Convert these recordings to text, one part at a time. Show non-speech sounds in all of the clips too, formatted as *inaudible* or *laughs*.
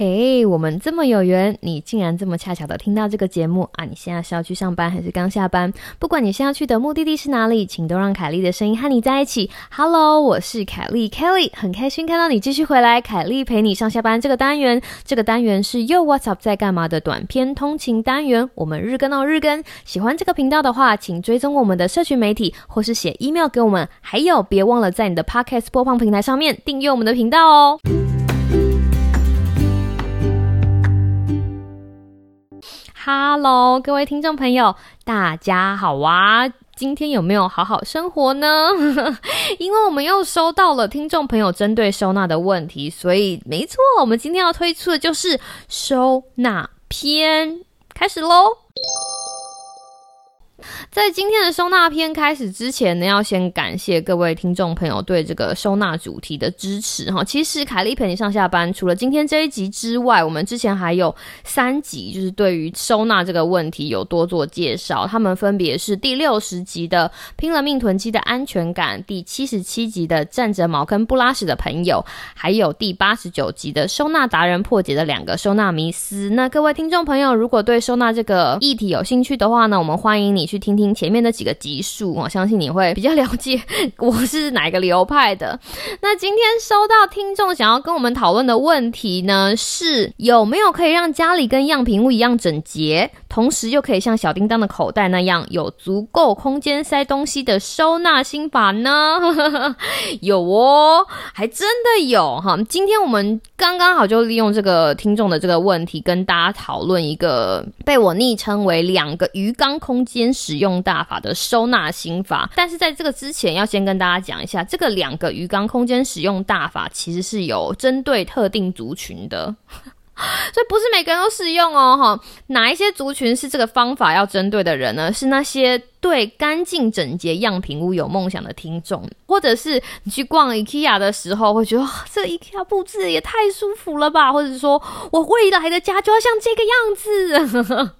嘿，我们这么有缘，你竟然这么恰巧的听到这个节目啊！你现在是要去上班还是刚下班？不管你现在去的目的地是哪里，请都让凯莉的声音和你在一起。Hello，我是凯莉 Kelly，很开心看到你继续回来。凯莉陪你上下班这个单元，这个单元是又 What's Up 在干嘛的短篇通勤单元。我们日更哦日更，喜欢这个频道的话，请追踪我们的社群媒体，或是写 email 给我们。还有，别忘了在你的 Podcast 播放平台上面订阅我们的频道哦。Hello，各位听众朋友，大家好啊！今天有没有好好生活呢？*laughs* 因为我们又收到了听众朋友针对收纳的问题，所以没错，我们今天要推出的就是收纳篇，开始喽。在今天的收纳篇开始之前呢，要先感谢各位听众朋友对这个收纳主题的支持哈。其实凯莉陪你上下班，除了今天这一集之外，我们之前还有三集，就是对于收纳这个问题有多做介绍。他们分别是第六十集的拼了命囤积的安全感，第七十七集的站着茅坑不拉屎的朋友，还有第八十九集的收纳达人破解的两个收纳迷思。那各位听众朋友，如果对收纳这个议题有兴趣的话呢，我们欢迎你去。听听前面的几个集数，我相信你会比较了解 *laughs* 我是哪个流派的。那今天收到听众想要跟我们讨论的问题呢，是有没有可以让家里跟样品屋一样整洁，同时又可以像小叮当的口袋那样有足够空间塞东西的收纳心法呢？*laughs* 有哦，还真的有哈。今天我们刚刚好就利用这个听众的这个问题，跟大家讨论一个被我昵称为两个鱼缸空间。使用大法的收纳心法，但是在这个之前，要先跟大家讲一下，这个两个鱼缸空间使用大法其实是有针对特定族群的，*laughs* 所以不是每个人都适用哦。哈，哪一些族群是这个方法要针对的人呢？是那些对干净整洁样品屋有梦想的听众，或者是你去逛 IKEA 的时候会觉得这 IKEA 布置也太舒服了吧，或者说我未来的家就要像这个样子。*laughs*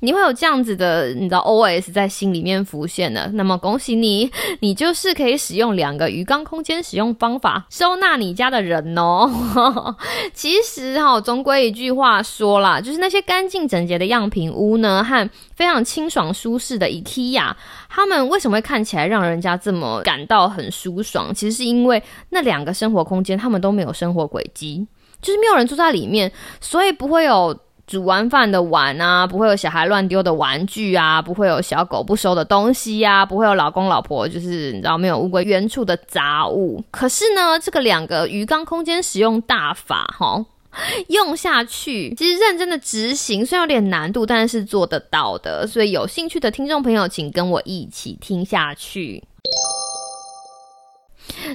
你会有这样子的，你知道 O S 在心里面浮现的，那么恭喜你，*laughs* 你就是可以使用两个鱼缸空间使用方法收纳你家的人哦。*laughs* 其实哈，总归一句话说啦，就是那些干净整洁的样品屋呢，和非常清爽舒适的 IKEA，他们为什么会看起来让人家这么感到很舒爽？其实是因为那两个生活空间，他们都没有生活轨迹，就是没有人住在里面，所以不会有。煮完饭的碗啊，不会有小孩乱丢的玩具啊，不会有小狗不收的东西呀，不会有老公老婆就是你知道没有物归原处的杂物。可是呢，这个两个鱼缸空间使用大法哈，用下去其实认真的执行虽然有点难度，但是做得到的。所以有兴趣的听众朋友，请跟我一起听下去。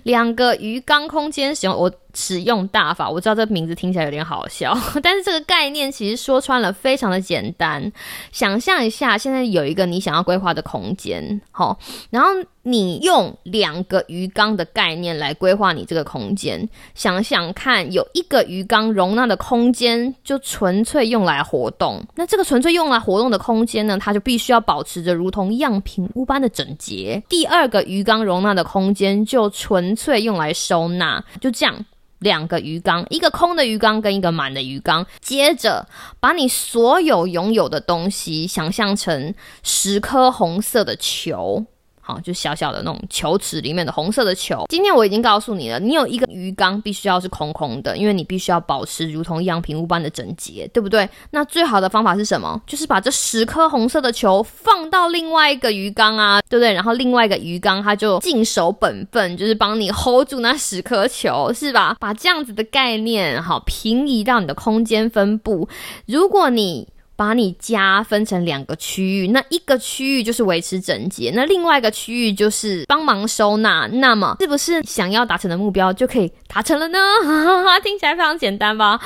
两个鱼缸空间使用我。使用大法，我知道这名字听起来有点好笑，*laughs* 但是这个概念其实说穿了非常的简单。想象一下，现在有一个你想要规划的空间，好，然后你用两个鱼缸的概念来规划你这个空间。想想看，有一个鱼缸容纳的空间就纯粹用来活动，那这个纯粹用来活动的空间呢，它就必须要保持着如同样品屋般的整洁。第二个鱼缸容纳的空间就纯粹用来收纳，就这样。两个鱼缸，一个空的鱼缸跟一个满的鱼缸。接着，把你所有拥有的东西想象成十颗红色的球。好，就小小的那种球池里面的红色的球。今天我已经告诉你了，你有一个鱼缸必须要是空空的，因为你必须要保持如同样品屋般的整洁，对不对？那最好的方法是什么？就是把这十颗红色的球放到另外一个鱼缸啊，对不对？然后另外一个鱼缸它就尽守本分，就是帮你 hold 住那十颗球，是吧？把这样子的概念好平移到你的空间分布。如果你把你家分成两个区域，那一个区域就是维持整洁，那另外一个区域就是帮忙收纳。那么，是不是想要达成的目标就可以达成了呢？*laughs* 听起来非常简单吧？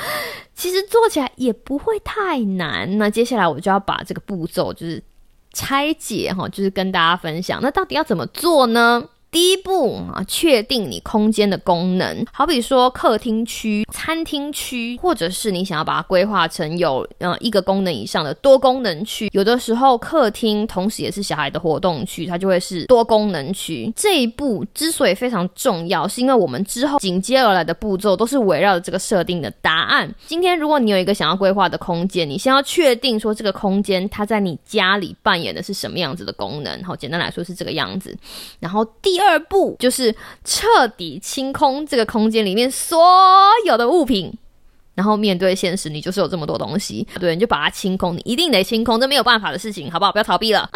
其实做起来也不会太难。那接下来我就要把这个步骤就是拆解哈，就是跟大家分享。那到底要怎么做呢？第一步啊，确定你空间的功能，好比说客厅区、餐厅区，或者是你想要把它规划成有呃一个功能以上的多功能区。有的时候客厅同时也是小孩的活动区，它就会是多功能区。这一步之所以非常重要，是因为我们之后紧接而来的步骤都是围绕着这个设定的答案。今天如果你有一个想要规划的空间，你先要确定说这个空间它在你家里扮演的是什么样子的功能。好，简单来说是这个样子。然后第二。二步就是彻底清空这个空间里面所有的物品，然后面对现实，你就是有这么多东西，对，你就把它清空，你一定得清空，这没有办法的事情，好不好？不要逃避了。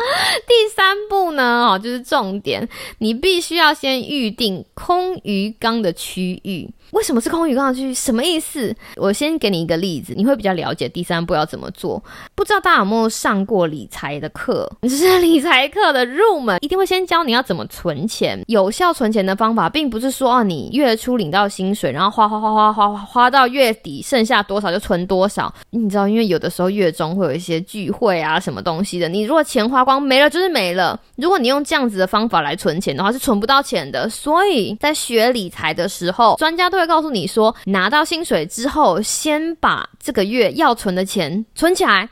第三步呢，哦，就是重点，你必须要先预定空鱼缸的区域。为什么是空鱼缸区？什么意思？我先给你一个例子，你会比较了解第三步要怎么做。不知道大家有没有上过理财的课？是理财课的入门，一定会先教你要怎么存钱。有效存钱的方法，并不是说啊，你月初领到薪水，然后花花花花花花到月底，剩下多少就存多少。你知道，因为有的时候月中会有一些聚会啊，什么东西的，你如果钱花光没了，就是没了。如果你用这样子的方法来存钱的话，是存不到钱的。所以在学理财的时候，专家都会告诉你说，拿到薪水之后，先把这个月要存的钱存起来，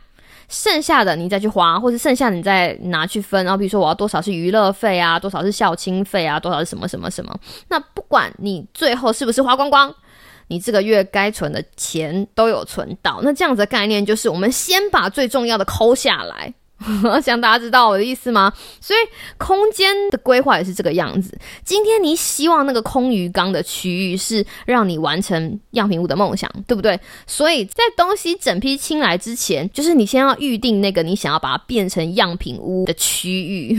剩下的你再去花，或者剩下你再拿去分。然后比如说我要多少是娱乐费啊，多少是校庆费啊，多少是什么什么什么。那不管你最后是不是花光光，你这个月该存的钱都有存到。那这样子的概念就是，我们先把最重要的抠下来。我 *laughs* 想大家知道我的意思吗？所以空间的规划也是这个样子。今天你希望那个空鱼缸的区域是让你完成样品屋的梦想，对不对？所以在东西整批清来之前，就是你先要预定那个你想要把它变成样品屋的区域，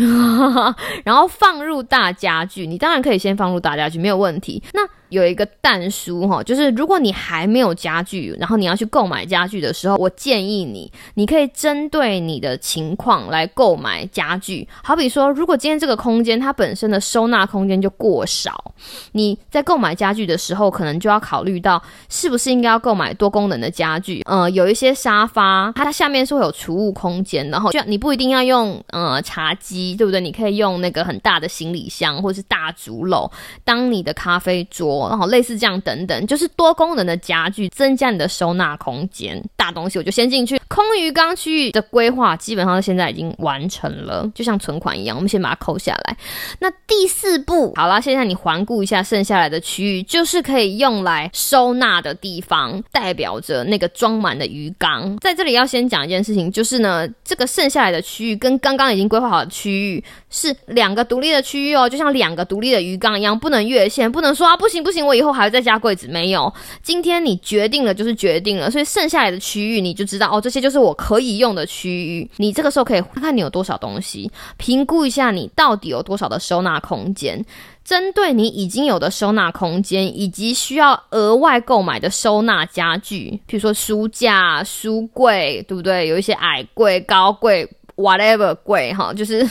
*laughs* 然后放入大家具。你当然可以先放入大家具，没有问题。那有一个蛋书哈，就是如果你还没有家具，然后你要去购买家具的时候，我建议你，你可以针对你的情况来购买家具。好比说，如果今天这个空间它本身的收纳空间就过少，你在购买家具的时候，可能就要考虑到是不是应该要购买多功能的家具。呃，有一些沙发，它下面是会有储物空间，然后就你不一定要用呃茶几，对不对？你可以用那个很大的行李箱或是大竹篓当你的咖啡桌。然后类似这样等等，就是多功能的家具，增加你的收纳空间。大东西我就先进去。空鱼缸区域的规划基本上现在已经完成了，就像存款一样，我们先把它扣下来。那第四步，好啦，现在你环顾一下剩下来的区域，就是可以用来收纳的地方，代表着那个装满的鱼缸。在这里要先讲一件事情，就是呢，这个剩下来的区域跟刚刚已经规划好的区域是两个独立的区域哦，就像两个独立的鱼缸一样，不能越线，不能说啊不行不行，我以后还要再加柜子。没有，今天你决定了就是决定了，所以剩下来的区域你就知道哦，这些就是我可以用的区域。你这个时候可以看看你有多少东西，评估一下你到底有多少的收纳空间。针对你已经有的收纳空间，以及需要额外购买的收纳家具，比如说书架、书柜，对不对？有一些矮柜、高柜，whatever 柜，哈，就是。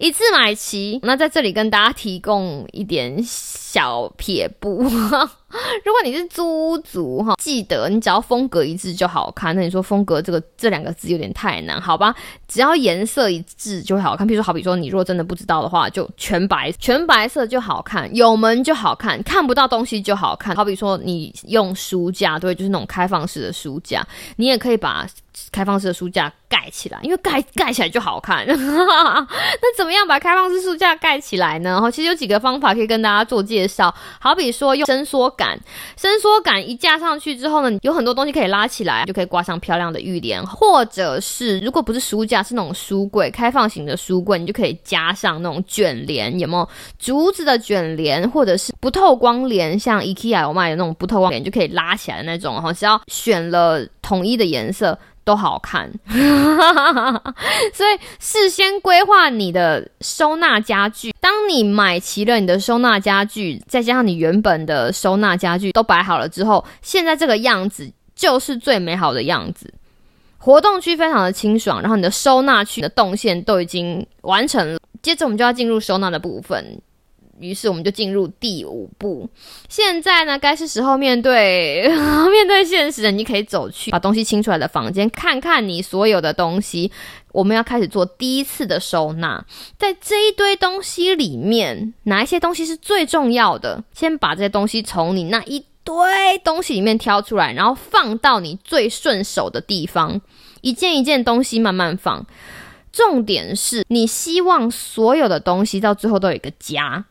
一次买齐，那在这里跟大家提供一点小撇步。*laughs* 如果你是租屋族哈，记得你只要风格一致就好看。那你说风格这个这两个字有点太难，好吧？只要颜色一致就会好看。比如说，好比说你如果真的不知道的话，就全白，全白色就好看，有门就好看，看不到东西就好看。好比说你用书架，对，就是那种开放式的书架，你也可以把开放式的书架盖起来，因为盖 *laughs* 盖起来就好看。*laughs* 那怎么样把开放式书架盖起来呢？哈，其实有几个方法可以跟大家做介绍。好比说用伸缩。感伸缩杆一架上去之后呢，有很多东西可以拉起来，就可以挂上漂亮的浴帘，或者是如果不是书架，是那种书柜，开放型的书柜，你就可以加上那种卷帘，有没有竹子的卷帘，或者是不透光帘，像 IKEA 有卖的那种不透光帘，就可以拉起来的那种，然后只要选了统一的颜色。都好看，*laughs* 所以事先规划你的收纳家具。当你买齐了你的收纳家具，再加上你原本的收纳家具都摆好了之后，现在这个样子就是最美好的样子。活动区非常的清爽，然后你的收纳区的动线都已经完成了。接着我们就要进入收纳的部分。于是我们就进入第五步。现在呢，该是时候面对 *laughs* 面对现实了。你可以走去把东西清出来的房间，看看你所有的东西。我们要开始做第一次的收纳。在这一堆东西里面，哪一些东西是最重要的？先把这些东西从你那一堆东西里面挑出来，然后放到你最顺手的地方，一件一件东西慢慢放。重点是你希望所有的东西到最后都有一个家。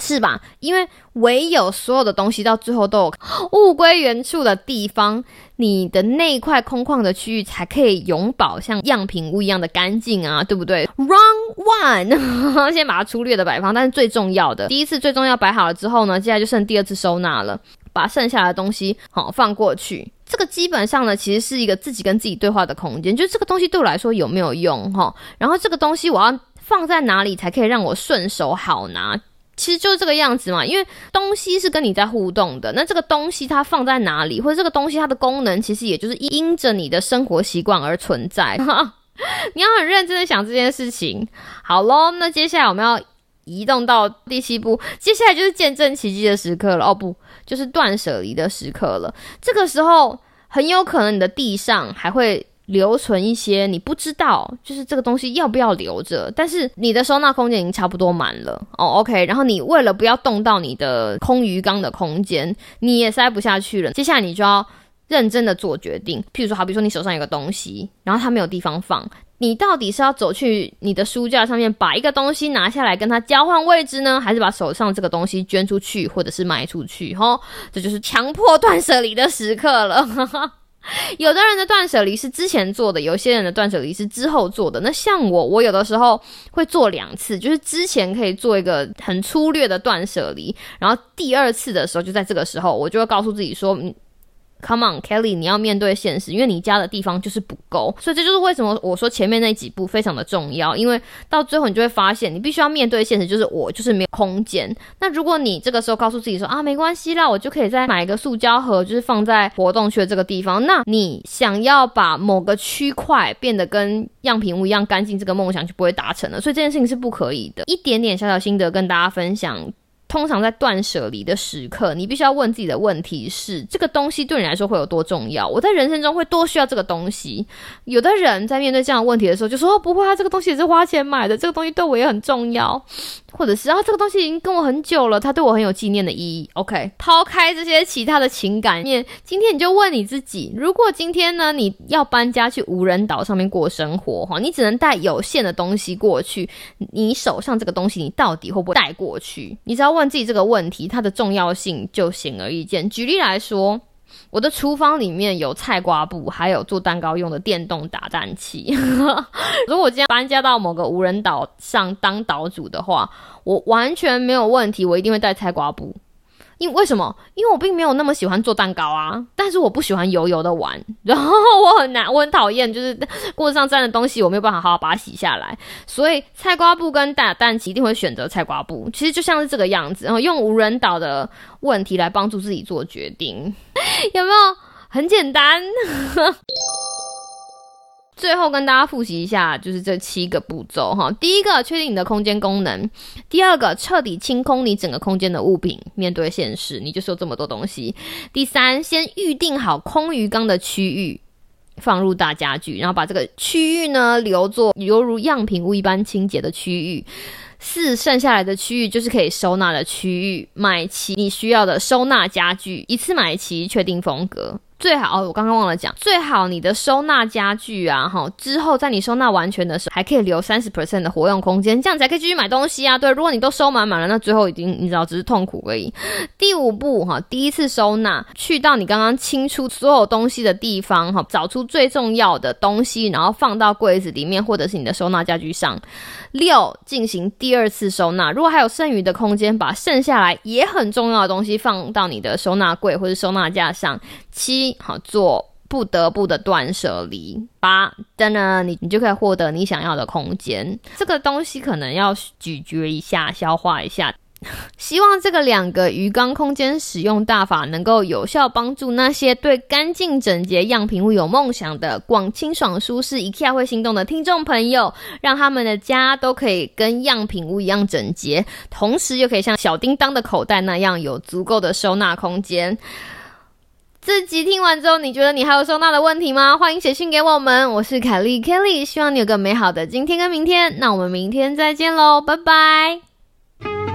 是吧？因为唯有所有的东西到最后都有 *gasps* 物归原处的地方，你的那块空旷的区域才可以永保像样品屋一样的干净啊，对不对？Wrong one，*laughs* 先把它粗略的摆放，但是最重要的第一次最重要摆好了之后呢，接下来就剩第二次收纳了，把剩下的东西好放过去。这个基本上呢，其实是一个自己跟自己对话的空间，就这个东西对我来说有没有用哈？然后这个东西我要放在哪里才可以让我顺手好拿？其实就是这个样子嘛，因为东西是跟你在互动的，那这个东西它放在哪里，或者这个东西它的功能，其实也就是因着你的生活习惯而存在。*laughs* 你要很认真的想这件事情。好喽，那接下来我们要移动到第七步，接下来就是见证奇迹的时刻了。哦不，就是断舍离的时刻了。这个时候很有可能你的地上还会。留存一些你不知道，就是这个东西要不要留着，但是你的收纳空间已经差不多满了哦。OK，然后你为了不要动到你的空鱼缸的空间，你也塞不下去了。接下来你就要认真的做决定，譬如说，好比说你手上有个东西，然后它没有地方放，你到底是要走去你的书架上面把一个东西拿下来跟它交换位置呢，还是把手上这个东西捐出去或者是卖出去？哈，这就是强迫断舍离的时刻了。*laughs* 有的人的断舍离是之前做的，有些人的断舍离是之后做的。那像我，我有的时候会做两次，就是之前可以做一个很粗略的断舍离，然后第二次的时候就在这个时候，我就会告诉自己说。Come on, Kelly，你要面对现实，因为你家的地方就是不够，所以这就是为什么我说前面那几步非常的重要，因为到最后你就会发现，你必须要面对现实，就是我就是没有空间。那如果你这个时候告诉自己说啊，没关系啦，我就可以再买一个塑胶盒，就是放在活动区的这个地方，那你想要把某个区块变得跟样品屋一样干净，这个梦想就不会达成了。所以这件事情是不可以的。一点点小小心得跟大家分享。通常在断舍离的时刻，你必须要问自己的问题是：这个东西对你来说会有多重要？我在人生中会多需要这个东西？有的人在面对这样的问题的时候，就说：“不会啊，这个东西也是花钱买的，这个东西对我也很重要。”或者是啊，这个东西已经跟我很久了，它对我很有纪念的意义。OK，抛开这些其他的情感面，今天你就问你自己：如果今天呢，你要搬家去无人岛上面过生活，哈，你只能带有限的东西过去，你手上这个东西，你到底会不会带过去？你只要问自己这个问题，它的重要性就显而易见。举例来说。我的厨房里面有菜瓜布，还有做蛋糕用的电动打蛋器。*laughs* 如果今天搬家到某个无人岛上当岛主的话，我完全没有问题，我一定会带菜瓜布。因为什么？因为我并没有那么喜欢做蛋糕啊，但是我不喜欢油油的玩，然后我很难，我很讨厌，就是锅子上沾的东西，我没有办法好好把它洗下来。所以菜瓜布跟打蛋器一定会选择菜瓜布。其实就像是这个样子，然后用无人岛的问题来帮助自己做决定，*laughs* 有没有？很简单。最后跟大家复习一下，就是这七个步骤哈。第一个，确定你的空间功能；第二个，彻底清空你整个空间的物品，面对现实，你就是有这么多东西。第三，先预定好空鱼缸的区域，放入大家具，然后把这个区域呢留作犹如样品屋一般清洁的区域。四，剩下来的区域就是可以收纳的区域，买齐你需要的收纳家具，一次买齐，确定风格。最好哦，我刚刚忘了讲，最好你的收纳家具啊，哈，之后在你收纳完全的时候，还可以留三十 percent 的活用空间，这样才可以继续买东西啊。对，如果你都收满满了，那最后已经你知道只是痛苦而已。第五步哈，第一次收纳，去到你刚刚清出所有东西的地方哈，找出最重要的东西，然后放到柜子里面或者是你的收纳家具上。六，进行第二次收纳，如果还有剩余的空间，把剩下来也很重要的东西放到你的收纳柜或者收纳架上。七好做不得不的断舍离，八等等，你你就可以获得你想要的空间。这个东西可能要咀嚼一下，消化一下。*laughs* 希望这个两个鱼缸空间使用大法能够有效帮助那些对干净整洁样品屋有梦想的广清爽舒适 IKEA 会心动的听众朋友，让他们的家都可以跟样品屋一样整洁，同时又可以像小叮当的口袋那样有足够的收纳空间。这集听完之后，你觉得你还有收纳的问题吗？欢迎写信给我们，我是凯莉 Kelly，希望你有个美好的今天跟明天。那我们明天再见喽，拜拜。